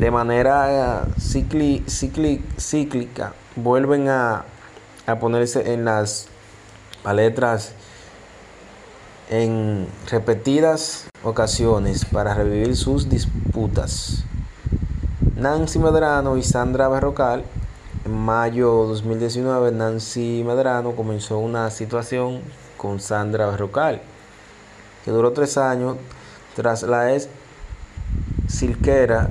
de manera cicli- cíclica vuelven a, a ponerse en las paletras en repetidas ocasiones para revivir sus disputas. Nancy Medrano y Sandra Berrocal. En mayo 2019, Nancy Medrano comenzó una situación con Sandra Berrocal, que duró tres años tras la ex Silquera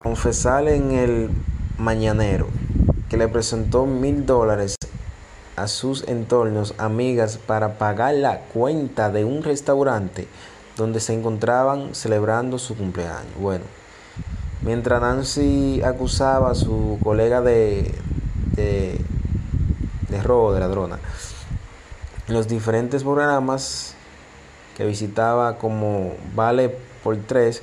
Confesar en el mañanero que le presentó mil dólares a sus entornos amigas para pagar la cuenta de un restaurante donde se encontraban celebrando su cumpleaños. Bueno, mientras Nancy acusaba a su colega de, de, de robo, de ladrona, en los diferentes programas que visitaba como Vale por Tres,